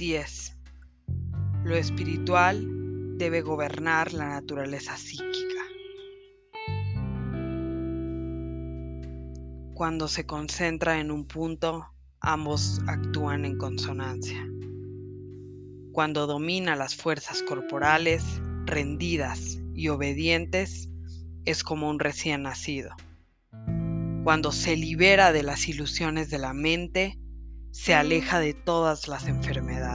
Así es. Lo espiritual debe gobernar la naturaleza psíquica. Cuando se concentra en un punto, ambos actúan en consonancia. Cuando domina las fuerzas corporales, rendidas y obedientes, es como un recién nacido. Cuando se libera de las ilusiones de la mente, se aleja de todas las enfermedades.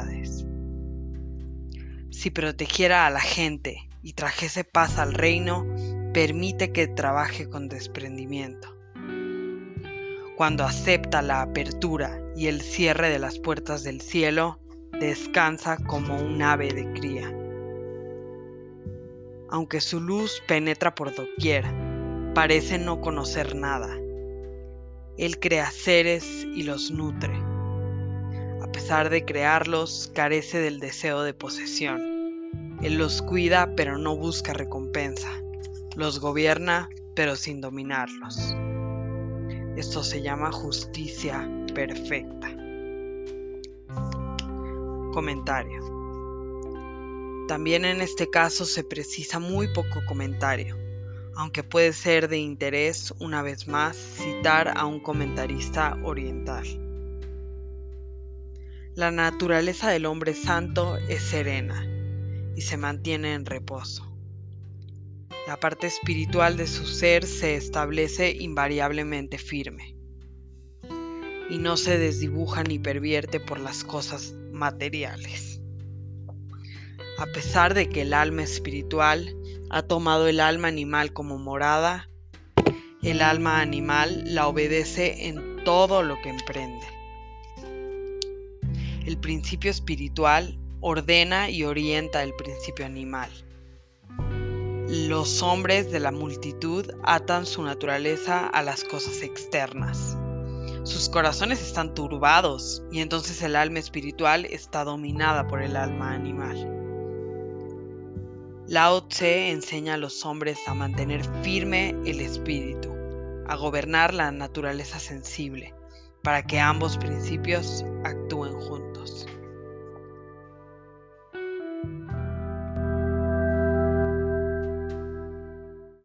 Si protegiera a la gente y trajese paz al reino, permite que trabaje con desprendimiento. Cuando acepta la apertura y el cierre de las puertas del cielo, descansa como un ave de cría. Aunque su luz penetra por doquier, parece no conocer nada. Él crea seres y los nutre. Pesar de crearlos, carece del deseo de posesión. Él los cuida pero no busca recompensa. Los gobierna pero sin dominarlos. Esto se llama justicia perfecta. Comentario. También en este caso se precisa muy poco comentario, aunque puede ser de interés una vez más citar a un comentarista oriental. La naturaleza del hombre santo es serena y se mantiene en reposo. La parte espiritual de su ser se establece invariablemente firme y no se desdibuja ni pervierte por las cosas materiales. A pesar de que el alma espiritual ha tomado el alma animal como morada, el alma animal la obedece en todo lo que emprende. El principio espiritual ordena y orienta el principio animal. Los hombres de la multitud atan su naturaleza a las cosas externas sus corazones están turbados y entonces el alma espiritual está dominada por el alma animal. Lao Tse enseña a los hombres a mantener firme el espíritu, a gobernar la naturaleza sensible, para que ambos principios actúen juntos. Adiós.